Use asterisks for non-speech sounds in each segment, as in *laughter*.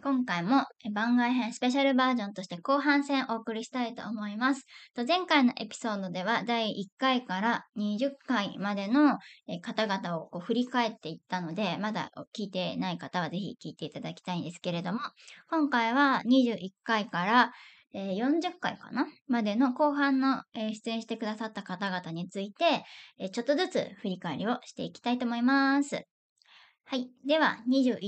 今回も番外編スペシャルバージョンとして後半戦お送りしたいと思います。と前回のエピソードでは第1回から20回までの方々をこう振り返っていったので、まだ聞いてない方はぜひ聞いていただきたいんですけれども、今回は21回から、えー40回かなまでの後半の、出演してくださった方々について、ちょっとずつ振り返りをしていきたいと思います。はい。では、21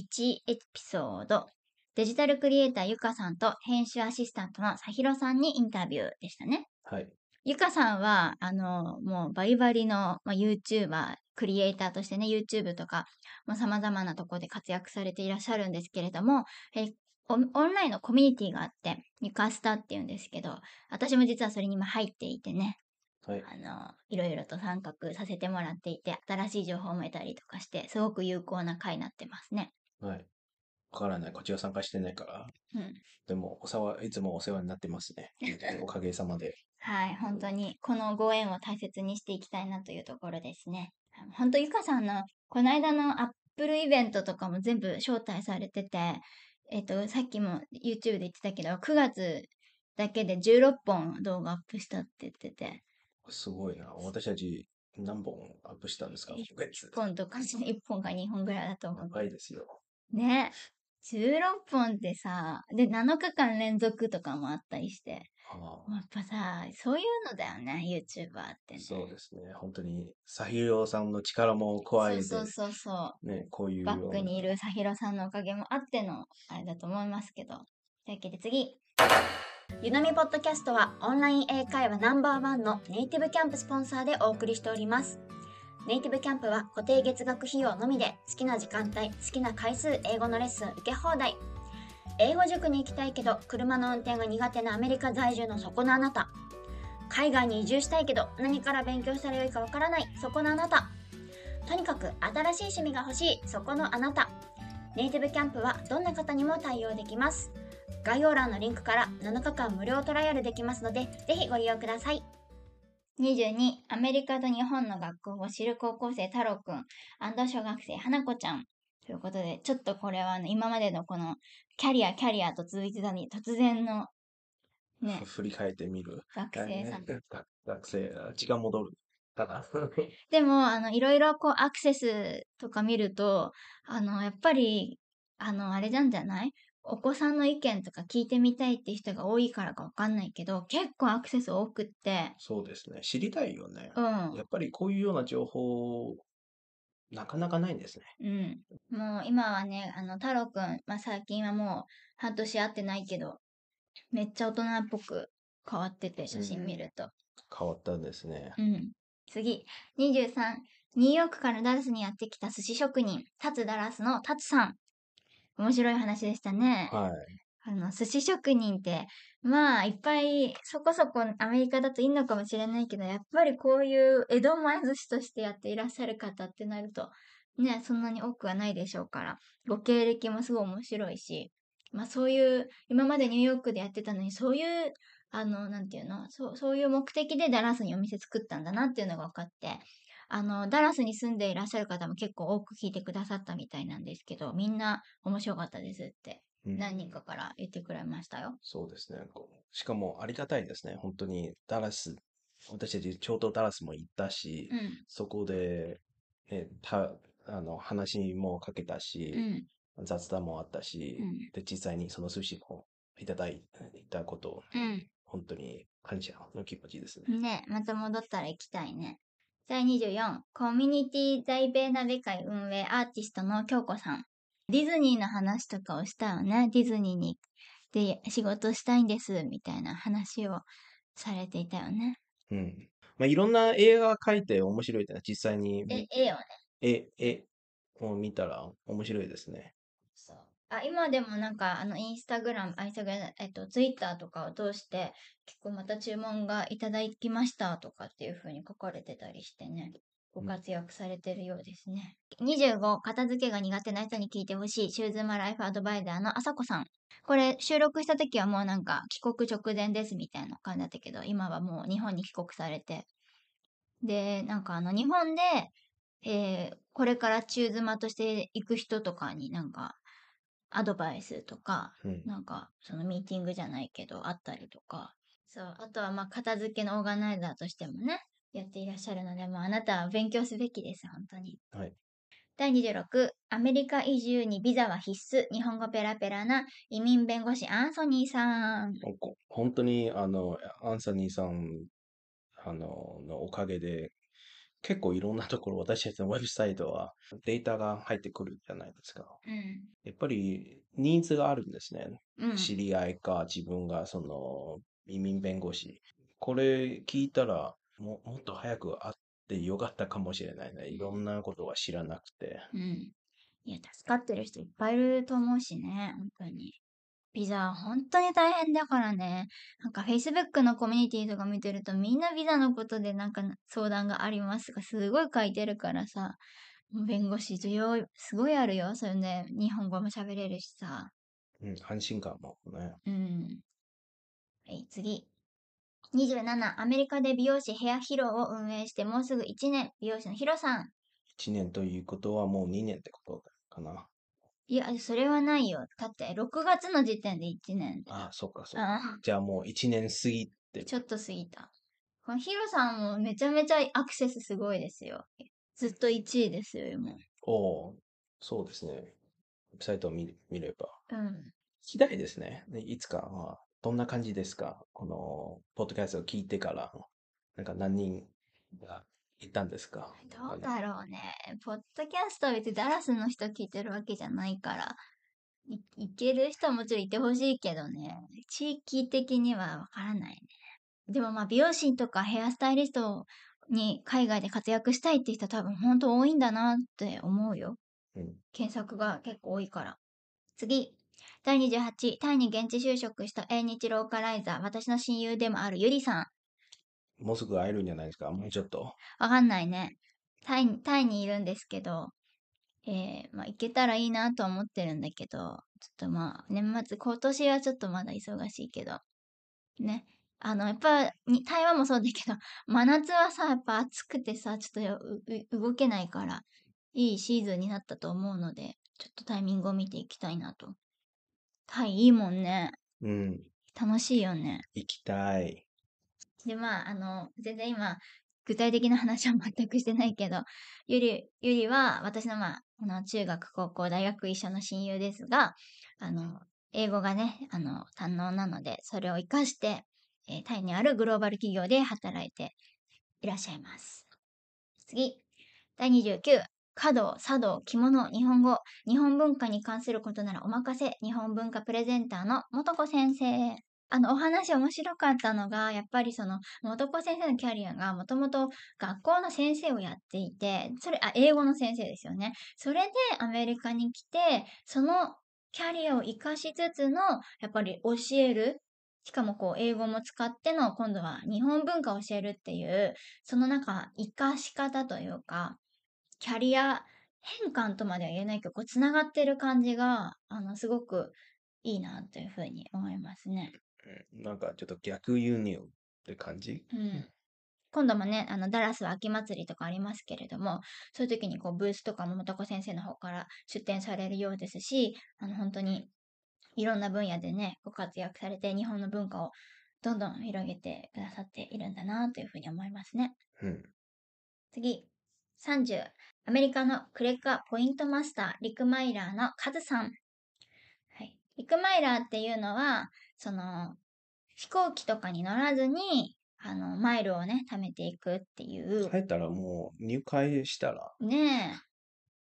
エピソード。デジタルクリエイターゆかさんと編集アシスタントのさひろさんにインタビューでしたね。はい。ゆかさんは、あの、もうバリバリの、まあ、YouTuber、クリエイターとしてね、YouTube とか、まあ、様々なところで活躍されていらっしゃるんですけれども、えオンラインのコミュニティがあって、ゆかスタって言うんですけど、私も実はそれにも入っていてね、はい。あの、いろいろと参画させてもらっていて、新しい情報も得たりとかして、すごく有効な回になってますね。はい。わからない。こっちは参加してないから。うん。でも、おさわ、いつもお世話になってますね。*laughs* おかげさまで。はい、本当にこのご縁を大切にしていきたいなというところですね。本当ゆかさんのこの間のアップルイベントとかも全部招待されてて、えっと、さっきも YouTube で言ってたけど、9月だけで16本動画アップしたって言ってて、すごいな。私たち何本アップしたんですか？一今月1本とか1本か2本ぐらいだと思う。長いですよ。ね。16本ってさ、で、7日間連続とかもあったりして、あやっぱさ、そういうのだよね、YouTuber ってあね。そうですね。本当に、サヒロさんの力も加えて、そうそうそうそう。ね、こういうバックにいるさひろさんのおかげもあってのあれだと思いますけど。というわけで次。ゆなみポッドキャストはオンライン英会話ナンバーワンのネイティブキャンプスポンサーでお送りしております。ネイティブキャンプは固定月額費用のみで好きな時間帯、好きな回数英語のレッスン受け放題。英語塾に行きたいけど車の運転が苦手なアメリカ在住のそこのあなた。海外に移住したいけど何から勉強したらよいかわからないそこのあなた。とにかく新しい趣味が欲しいそこのあなたネイティブキャンプはどんな方にも対応できます概要欄のリンクから7日間無料トライアルできますのでぜひご利用ください22アメリカと日本の学校を知る高校生太郎くん小学生花子ちゃんということでちょっとこれは、ね、今までのこのキャリアキャリアと続いてたのに突然のね *laughs* 振り返ってみる。学生さん学 *laughs* 学生、あ時間戻るかな。*laughs* でも、あの、いろいろこう、アクセスとか見ると、あの、やっぱり、あの、あれなんじゃない？お子さんの意見とか聞いてみたいって人が多いからかわかんないけど、結構アクセス多くって、そうですね。知りたいよね。うんや。っぱりこういうような情報、なかなかないんですね。うん。もう今はね、あの、太郎くん、まあ、最近はもう半年会ってないけど、めっちゃ大人っぽく変わってて、写真見ると。変わったんですね。うん。次。23。ニューヨークからダラスにやってきた寿司職人、タツダラスのタツさん。面白い話でしたね。はい。あの、寿司職人って、まあ、いっぱい、そこそこアメリカだといいのかもしれないけど、やっぱりこういう江戸前寿司としてやっていらっしゃる方ってなると、ね、そんなに多くはないでしょうから、ご経歴もすごい面白いし、まあそういう、今までニューヨークでやってたのに、そういう、あの、なんていうの、そう、そういう目的でダラスにお店作ったんだなっていうのが分かって、あの、ダラスに住んでいらっしゃる方も結構多く聞いてくださったみたいなんですけど、みんな面白かったですってうん何人かから言ってくれました？よ。そうですね。しかもありがたいですね。本当にダラス、私たちちょうどダラスも行ったし、うん。そこで、ね、たあの話もかけたし、うん。雑談もあったし、うんで、実際にその寿司もいただいたこと、本当に感謝の気持ちですね。うん。ねまた戻ったら行きたいね。第24、コミュニティ在米鍋会運営アーティストの京子さん。ディズニーの話とかをしたよね。ディズニーに、で、仕事したいんです、みたいな話をされていたよね。うん。まあ、いろんな映画描いて面白いってのは実際にえ、絵をね。絵、絵を見たら面白いですね。あ、今でもなんか、あの、インスタグラム、あ、インスタグラム、えっと、ツイッターとかを通して、結構また注文がいただきましたとかっていう風に書かれてたりしてね、ご活躍されてるようですね。25、片付けが苦手な人に聞いてほしい、シューズマライフアドバイザーのあさこさん。これ、収録した時はもうなんか、帰国直前ですみたいな感じだったけど、今はもう日本に帰国されて。で、なんかあの、日本で、えーこれから中妻として行く人とかになんか、アドバイスとか、うん。なんか、そのミーティングじゃないけど、あったりとか。そう。あとは、まあ、片付けのオーガナイザーとしてもね、やっていらっしゃるので、もうあなたは勉強すべきです、本当に。はい。第26、アメリカ移住にビザは必須、日本語ペラペラな移民弁護士アンソニーさん。本当に、あの、アンサニーさん、あの、のおかげで、結構いろんなところ、私たちのウェブサイトはデータが入ってくるじゃないですか。うん。やっぱりニーズがあるんですね。うん。知り合いか、自分がその移民弁護士。これ聞いたらも、もっと早く会ってよかったかもしれないね。いろんなことは知らなくて。うん。いや、助かってる人いっぱいいると思うしね、本当に。ビザ、本当に大変だからね。なんか Facebook のコミュニティとか見てるとみんなビザのことでなんか相談がありますとかすごい書いてるからさ。弁護士需要すごいあるよ。それで日本語も喋れるしさ。うん、安心感もね。うん。はい、次。27、アメリカで美容師ヘアヒロを運営してもうすぐ1年、美容師のヒロさん。1年ということはもう2年ってことかな。いや、それはないよ。だって、6月の時点で1年だよ。ああ、そっかそっか。あじゃあもう1年過ぎて。ちょっと過ぎた。このヒロさんもめちゃめちゃアクセスすごいですよ。ずっと1位ですよ、今。おお、そうですね。ウェブサイトを見見れば。うん。聞きたいですね。でいつか、まあ、どんな感じですか？この、ポッドキャストを聞いてから、なんか何人がいたんですか？どうだろうね。ポッドキャストは別にダラスの人聞いてるわけじゃないから、いいける人はもちろんいてほしいけどね。地域的にはわからないね。でもまあ美容師とかヘアスタイリストに海外で活躍したいって人は多分本当多いんだなって思うよ。うん。検索が結構多いから。次。第28、タイに現地就職した英日ローカライザー、私の親友でもあるゆりさん。もうすぐ会えるんじゃないですか？もうちょっと。わかんないね。タイに、タイにいるんですけど、えー、まあ、行けたらいいなとは思ってるんだけど、ちょっとまあ、年末、今年はちょっとまだ忙しいけど、ね。あの、やっぱ、に台湾もそうだけど、*laughs* 真夏はさ、やっぱ暑くてさ、ちょっと動けないから、いいシーズンになったと思うので、ちょっとタイミングを見ていきたいなと。タイいいもんね。うん。楽しいよね。行きたい。で、まあ、あの、全然今、具体的な話は全くしてないけど、ゆり、ゆりは、私のまあ、あの、中学、高校、大学一緒の親友ですが、あの、英語がね、あの、堪能なので、それを活かして、えータイにあるグローバル企業で働いていらっしゃいます。次。第29。華道、茶道、着物、日本語、日本文化に関することならお任せ、日本文化プレゼンターの元子先生。あの、お話面白かったのが、やっぱりその、元子先生のキャリアがもともと学校の先生をやっていて、それ、あ、英語の先生ですよね。それでアメリカに来て、そのキャリアを活かしつつの、やっぱり教える。しかもこう、英語も使っての、今度は日本文化を教えるっていう、そのなんか、し方というか、キャリア変換とまでは言えないけど、こう、繋がってる感じが、あの、すごくいいなというふうに思いますね。うんなんかちょっと逆輸入って感じ？うん。今度もね、あの、ダラスは秋祭りとかありますけれども、そういう時にこう、ブースとかも元子先生の方から出展されるようですし、あの、本当に、いろんな分野でね、ご活躍されて、日本の文化をどんどん広げてくださっているんだなというふうに思いますね。うん。次。30。アメリカのクレカポイントマスター、リクマイラーのカズさん。はい。リクマイラーっていうのは、その、飛行機とかに乗らずに、あの、マイルをね、貯めていくっていう、帰ったらもう入会したら、ね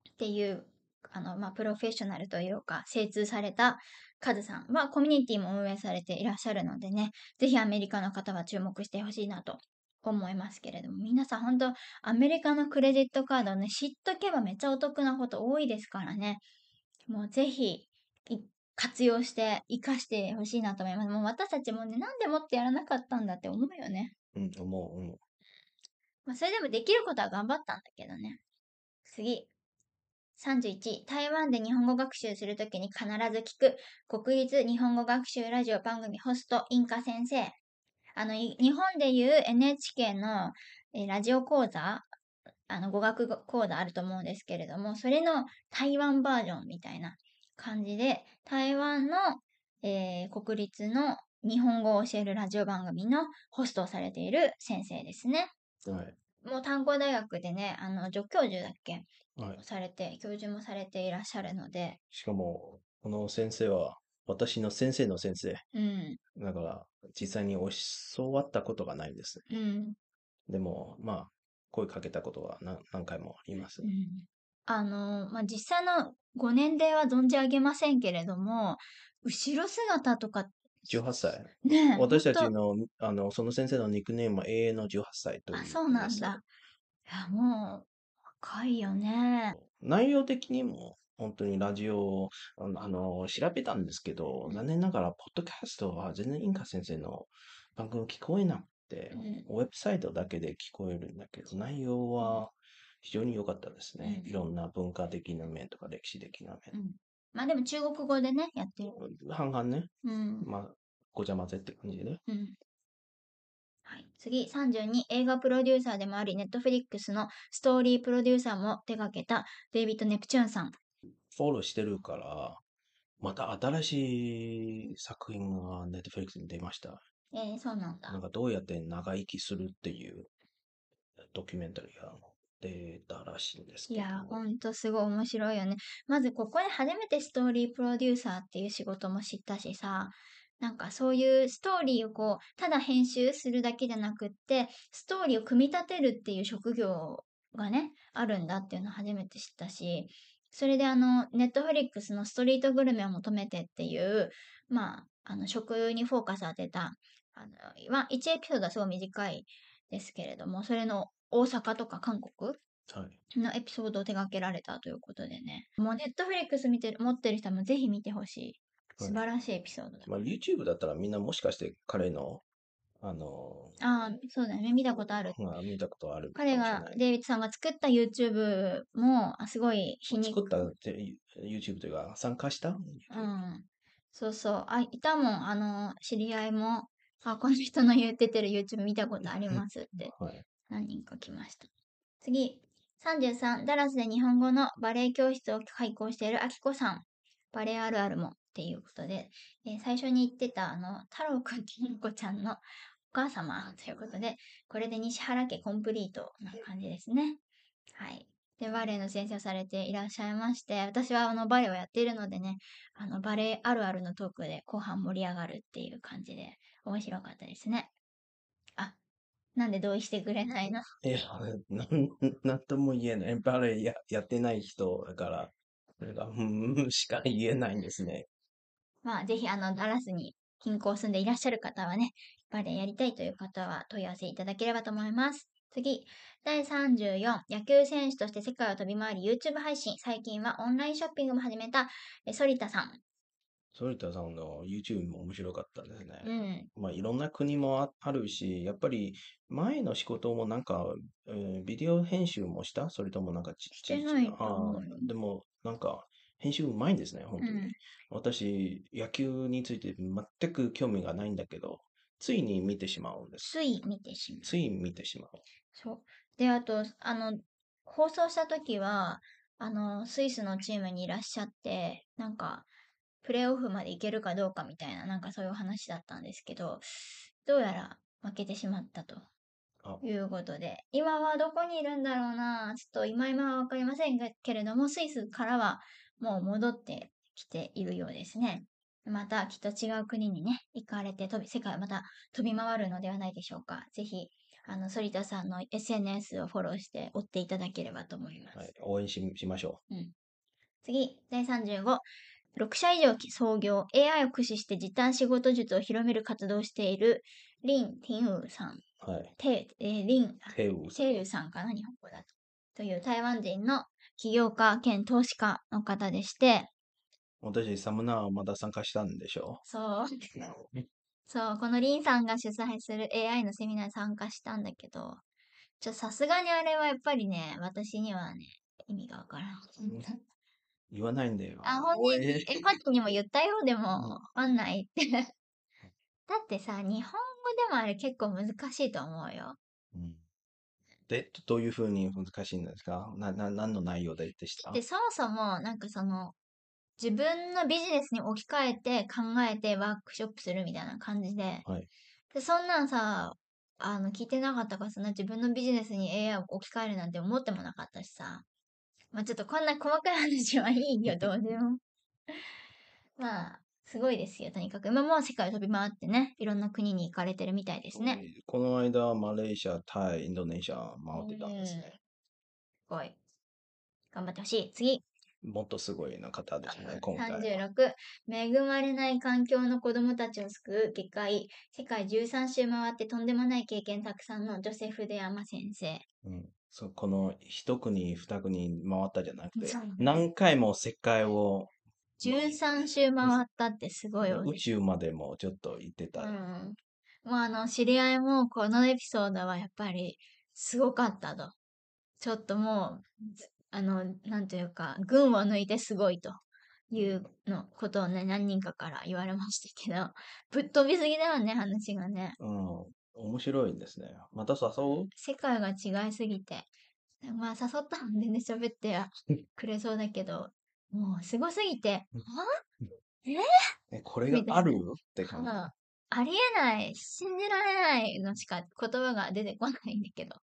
え、っていう、あの、まあ、プロフェッショナルというか、精通されたカズさん。は、コミュニティも運営されていらっしゃるのでね、ぜひアメリカの方は注目してほしいなと思いますけれども、皆さん本当アメリカのクレジットカードね、知っとけばめっちゃお得なこと多いですからね、もうぜひい活用して活かしてほしいなと思います。もう私たちもね、なんでもってやらなかったんだって思うよね。うん、思う、思う。まあ、それでもできることは頑張ったんだけどね。次。31、台湾で日本語学習するときに必ず聞く国立日本語学習ラジオ番組ホストインカ先生。あの、い日本でいう NHK の、えーラジオ講座、あの、語学講座あると思うんですけれども、それの台湾バージョンみたいな感じで、台湾の、えー国立の日本語を教えるラジオ番組のホストをされている先生ですね。はい。もう炭鉱大学でね、あの、助教授だっけ？はい。されて、教授もされていらっしゃるので、しかも、この先生は、私の先生の先生。うん、だから、実際に教わったことがないんです。うん、でも、まあ、声かけたことが何何回もありますう。ん。あの、まあ、実際のご年齢は存じ上げませんけれども、後ろ姿とか、18歳。ね、私たちの、あの、その先生のニックネームは永遠の18歳という。あ、そうなんだ。。いや、もう、若いよね。内容的にも、本当にラジオ、あの、あの調べたんですけど、残念ながら、ポッドキャストは全然インカ先生の番組聞こえなくて、うんウェブサイトだけで聞こえるんだけど、内容は非常に良かったですね。うんいろんな文化的な面とか歴史的な面。まあでも中国語でね、やってる。半々ね、うん。まあ、ごちゃ混ぜって感じで。うん。はい。次、32、映画プロデューサーでもあり、ネットフリックスのストーリープロデューサーも手掛けたデイビッド・ネプチューンさん。フォローしてるから、また新しい作品がネットフリックスに出ました。えー、そうなんだなん。かどうやって長生きするっていうドキュメンタリーが出たらしいんですけど。いや、ほんとすごい面白いよね。まずここで初めてストーリープロデューサーっていう仕事も知ったしさ、なんかそういうストーリーをこう、ただ編集するだけじゃなくって、ストーリーを組み立てるっていう職業がね、あるんだっていうのを初めて知ったし、それであの、ネットフリックスのストリートグルメを求めてっていう、まあ、あの、食にフォーカス当てた、あの、まあ、1エピソードはすごい短いですけれども、それの大阪とか韓国？はい。のエピソードを手掛けられたということでね。もうネットフリックス見てる、持ってる人もぜひ見てほしい。はい素晴らしいエピソードだ。まあ、YouTube だったらみんなもしかして彼の、あの、ああ、そうだよね。見たことある。まあ、見たことある彼が。デイビッドさんが作った YouTube も、あすごい皮肉。作ったって YouTube というか、参加した？うん。そうそう。あ、いたもん。あの、知り合いも、あ、この人の言っててる YouTube 見たことありますって *laughs* はい。何人か来ました。次。33、ダラスで日本語のバレエ教室を開講しているあきこさん。バレエあるあるもっていうことで、えー最初に言ってたあの、太郎くんとのこちゃんのお母様ということで、これで西原家コンプリートな感じですね。はい。で、バレエの先生をされていらっしゃいまして、私はあのバレエをやっているのでね、あのバレエあるあるのトークで後半盛り上がるっていう感じで面白かったですね。あ、なんで同意してくれないの？いや、なん、*laughs* なんとも言えない。バレエややってない人だから、なんか、うん、しか言えないんですね。まあ、ぜひ、あの、ダラスに近郊住んでいらっしゃる方はね、バレエやりたいという方は問い合わせいただければと思います。次、第34、野球選手として世界を飛び回り YouTube 配信、最近はオンラインショッピングも始めた、え反田さん。反田さんの YouTube も面白かったですね。うん。まあ、いろんな国もああるし、やっぱり前の仕事もなんか、えービデオ編集もした？それともなんかちしてないとあ思うよーでも、なんか、編集うまいんですね、本当に。うん私、野球について全く興味がないんだけど、ついに見てしまうんです。つい見てしまう。つい見てしまう。そう。で、あと、あの、放送した時は、あの、スイスのチームにいらっしゃって、なんか、プレーオフまで行けるかどうかみたいな、なんかそういう話だったんですけど、どうやら負けてしまったとあいうことで、今はどこにいるんだろうな、ちょっと今今はわかりませんがけれども、スイスからはもう戻ってきているようですね。またきっと違う国にね、行かれて飛び、世界をまた飛び回るのではないでしょうか。ぜひ、あの、反田さんの SNS をフォローして追っていただければと思います。はい、応援ししましょ次、第35。6社以上創業、AI を駆使して時短仕事術を広める活動をしている、リン・ティンウーさん。う。はい。テ、えーリン、テウさんかな、日本語だと。という台湾人の起業家兼投資家の方でして、私、サムナーまだ参加したんでしょ？そう。そう、このリンさんが主催する AI のセミナーに参加したんだけど、ちょ、さすがにあれはやっぱりね、私にはね、意味がわからん。言わないんだよ。あ、本人に、え、本人にも言ったよ、でうんも、わかんないって。だってさ、日本語でもあれ結構難しいと思うよ。うんで、どういうふうに難しいんですか？な、な、何の内容ででした？で、そもそも、なんかその、自分のビジネスに置き換えて考えてワークショップするみたいな感じで、はい。で、そんなんさ、あの、聞いてなかったからさ、な自分のビジネスに AI を置き換えるなんて思ってもなかったしさ。まあちょっとこんな細かい話はいいよ、どうでも。*laughs* まあ、すごいですよ、とにかく。今もう世界を飛び回ってね、いろんな国に行かれてるみたいですね。この間、マレーシア、タイ、インドネシア回ってたんですね。すごい。頑張ってほしい。次。もっとすごいな方ですね、今回は。36、恵まれない環境の子供たちを救う外科医、世界13周回ってとんでもない経験たくさんのジョセフ・デアマ先生。うん、そうこの一国、二国回ったじゃなくてそう、何回も世界を13周回ったってすごい多い。宇宙までもちょっと行ってた。うん。もうあの、知り合いもこのエピソードはやっぱりすごかったと。ちょっともう、ずあの、なんというか、群を抜いてすごいというのことをね、何人かから言われましたけど、ぶっ飛びすぎだよね、話がね。うん、面白いんですね。また誘う？世界が違いすぎて。まあ誘ったのでね、喋っては *laughs* くれそうだけど、もうすごすぎて、え、これがあるって感じ。あありえない、信じられないのしか言葉が出てこないんだけど。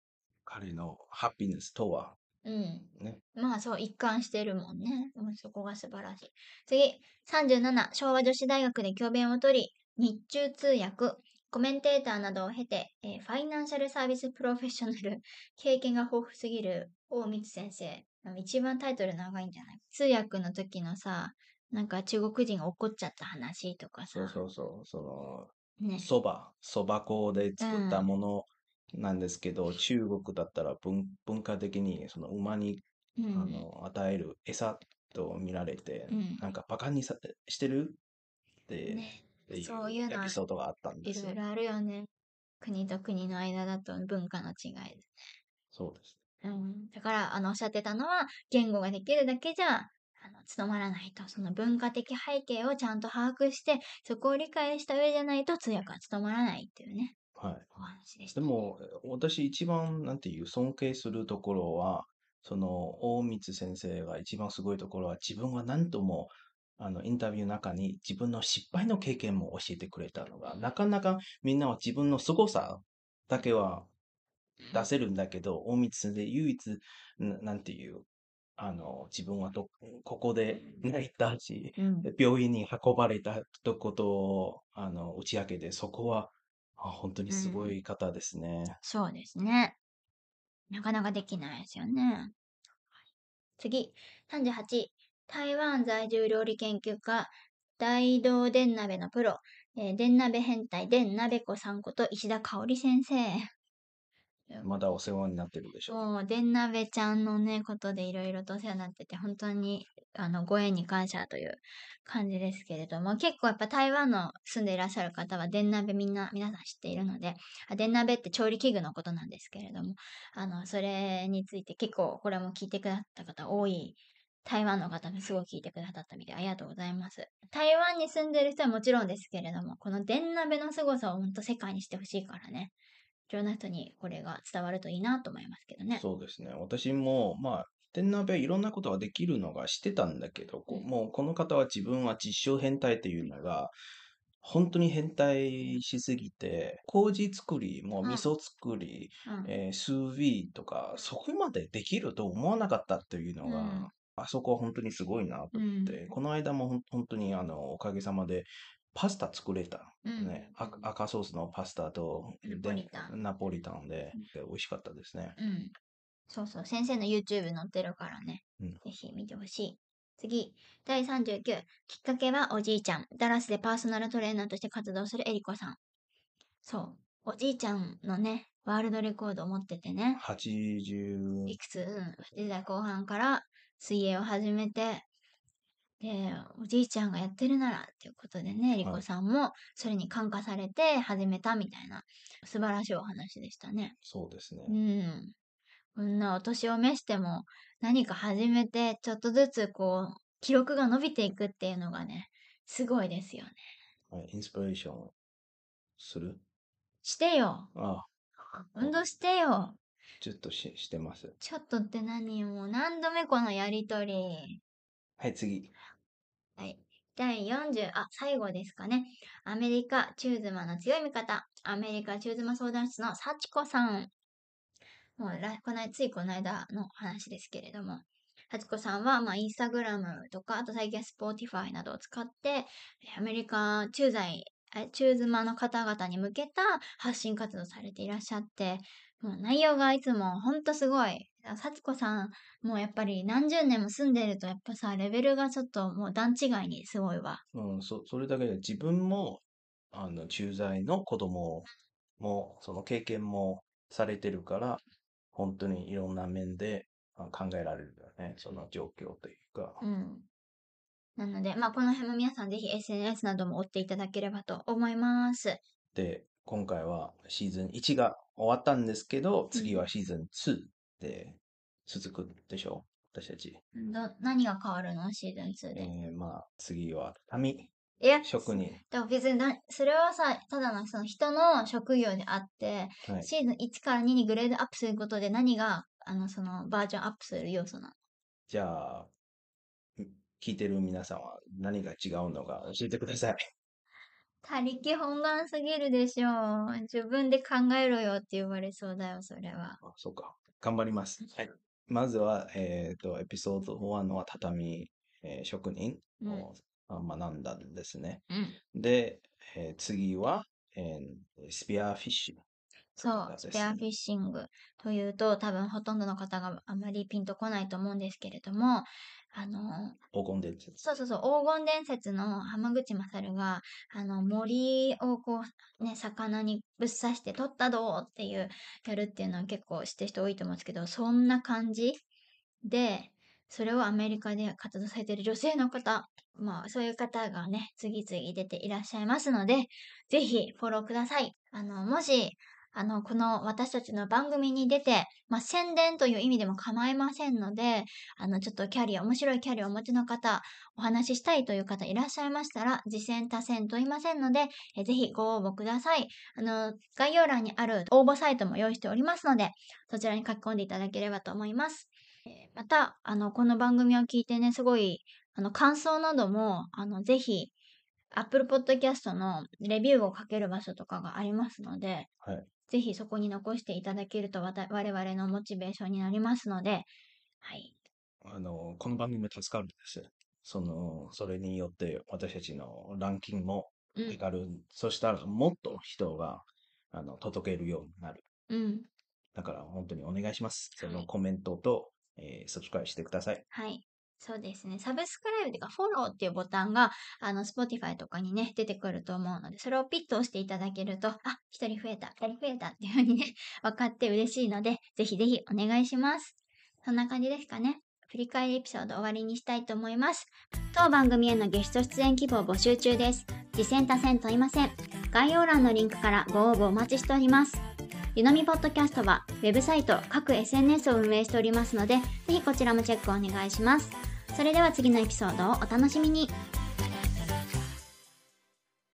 彼のハピネスとは、うん。ね。まあそう、一貫してるもんね。うんそこが素晴らしい。次、37、昭和女子大学で教鞭を取り、日中通訳、コメンテーターなどを経て、えーファイナンシャルサービスプロフェッショナル、*laughs* 経験が豊富すぎる大光先生。一番タイトル長いんじゃない？通訳の時のさ、なんか中国人が怒っちゃった話とかさ。そうそうそう、そねの、。そば、そば粉で作ったものなんですけど、中国だったら文文化的にその馬にうん。あの与える餌と見られて、うんなんかバカにさしてる？って、ねっていそういうのエピソードがあったんですよいろい。ろあるよね。国と国の間だと文化の違いで。そうです。うん、だから、あの、おっしゃってたのは、言語ができるだけじゃ、あの、務まらないと。その文化的背景をちゃんと把握して、そこを理解した上じゃないと通訳は務まらないっていうね、はい。お話でした。でも、私一番、なんていう、尊敬するところは、その、大光先生が一番すごいところは、自分は何とも、あの、インタビューの中に自分の失敗の経験も教えてくれたのが、なかなかみんなは自分の凄さだけは出せるんだけど、大光先生唯一、ななんていう、あの、自分はど、ここで泣いたし、うん。病院に運ばれたとことを、あの、打ち明けて、そこは、あ本当にすごい方ですね。そうですね。なかなかできないですよね。次、38、台湾在住料理研究家、大道伝鍋のプロ、えー、伝鍋変態、伝鍋子さんこと石田香織先生。*laughs* まだお世話になってるでしょ。もう、伝鍋ちゃんのね、ことでいろいろとお世話になってて、本当に、あの、ご縁に感謝という感じですけれども、結構やっぱ台湾の住んでいらっしゃる方は、伝鍋みんな、皆さん知っているので、あ伝鍋って調理器具のことなんですけれども、あの、それについて結構、これも聞いてくださった方多い、台湾の方もすごい聞いてくださったみたいありがとうございます。台湾に住んでる人はもちろんですけれども、この伝鍋の凄さを本当世界にしてほしいからね。いろんな人にこれが伝わるといいなと思いますけどね。そうですね。私も、まあ、天鍋いろんなことができるのが知ってたんだけど、こうもうこの方は自分は実証変態っていうのが、本当に変態しすぎて、麹作り、もううん味噌作り、うんえースービーとか、そこまでできると思わなかったっていうのが、うんあそこは本当にすごいなと思って、うんこの間も本当にあの、おかげさまで、パスタ作れた。うんね、赤赤ソースのパスタとナポリタンでナポリタンで、で美味しかったですね。うん。そうそう。先生の YouTube 載ってるからね。うんぜひ見てほしい。次。第39。きっかけはおじいちゃん。ダラスでパーソナルトレーナーとして活動するエリコさん。そう。おじいちゃんのね、ワールドレコードを持っててね。80いくつ、うん、10代後半から水泳を始めて、で、おじいちゃんがやってるならっていうことでね、リコさんもそれに感化されて始めたみたいな素晴らしいお話でしたね。そうですね。うん。こんなお年を召しても何か始めてちょっとずつこう記録が伸びていくっていうのがね、すごいですよね。はい、インスピレーションする？してよ。あ運動してよ。ちょっとししてます。ちょっとって何もう何度目このやりとり。はい、次。はい。第40、あ、最後ですかね。アメリカ、チューズマの強い味方。アメリカ、チューズマ相談室の幸子さん。もうら、この間、ついこの間の話ですけれども。幸子さんは、まあ、インスタグラムとか、あと最近は Spotify などを使って、アメリカ、駐在、えチューズマの方々に向けた発信活動されていらっしゃって、もう内容がいつもほんとすごい。幸子さん、もうやっぱり何十年も住んでるとやっぱさ、レベルがちょっともう段違いにすごいわ。うん、そそれだけで自分もあの駐在の子供もその経験もされてるから本当にいろんな面であ考えられるよねその状況というか、うん。なので、まあこの辺も皆さんぜひ SNS なども追っていただければと思います。で今回はシーズン1が終わったんですけど次はシーズン2で続くでしょ私たち、ど何が変わるの？シーズン2で。えーまあ次は紙いや、職人、でも別にな、それはさ、ただのその人の職業であって、はい、シーズン1から2にグレードアップすることで何が、あの、そのバージョンアップする要素なの？じゃあん聞いてる皆さんは何が違うのか教えてください他力本願すぎるでしょう。自分で考えろよって言われそうだよ、それは。あそうか。頑張ります。はい。まずは、えっ、と、エピソード1は畳、えー職人を、あ学んだんですね。うん。で、えー次は、えースピアフィッシュ。そう、スペアフィッシングというと、多分ほとんどの方があまりピンとこないと思うんですけれども、あの、黄金伝説。そうそうそう、黄金伝説の浜口勝が、あの、森をこう、ね、魚にぶっ刺して取ったどうっていう、やるっていうのは結構知ってる人多いと思うんですけど、そんな感じで、それをアメリカで活動されている女性の方、まあ、そういう方がね、次々出ていらっしゃいますので、ぜひフォローください。あの、もし、あの、この私たちの番組に出て、まあ、宣伝という意味でも構いませんので、あの、ちょっとキャリア、面白いキャリアをお持ちの方、お話ししたいという方いらっしゃいましたら、次戦多戦問いませんので、えぜひご応募ください。あの、概要欄にある応募サイトも用意しておりますので、そちらに書き込んでいただければと思います。えーまた、あの、この番組を聞いてね、すごい、あの、感想なども、あの、ぜひ、Apple Podcast のレビューを書ける場所とかがありますので、はい。ぜひそこに残していただけると我々のモチベーションになりますので、はい。あの、この番組助かるんです。その、それによって私たちのランキングもうん上がる。そしたらもっと人が、あの、届けるようになる。うん。だから本当にお願いします。そはいのコメントと、えー、サブスクライブしてください。はい。そうですね。サブスクライブというか、フォローっていうボタンが、あの、Spotify とかにね、出てくると思うので、それをピッと押していただけると、あ、一人増えた、二人増えたっていうふうにね、*laughs* 分かって嬉しいので、ぜひぜひお願いします。そんな感じですかね。振り返りエピソード終わりにしたいと思います。当番組へのゲスト出演希望募集中です。次戦多戦問いません。概要欄のリンクからご応募お待ちしております。ゆのみポッドキャストは、ウェブサイト、各 SNS を運営しておりますので、ぜひこちらもチェックお願いします。それでは次のエピソードをお楽しみに。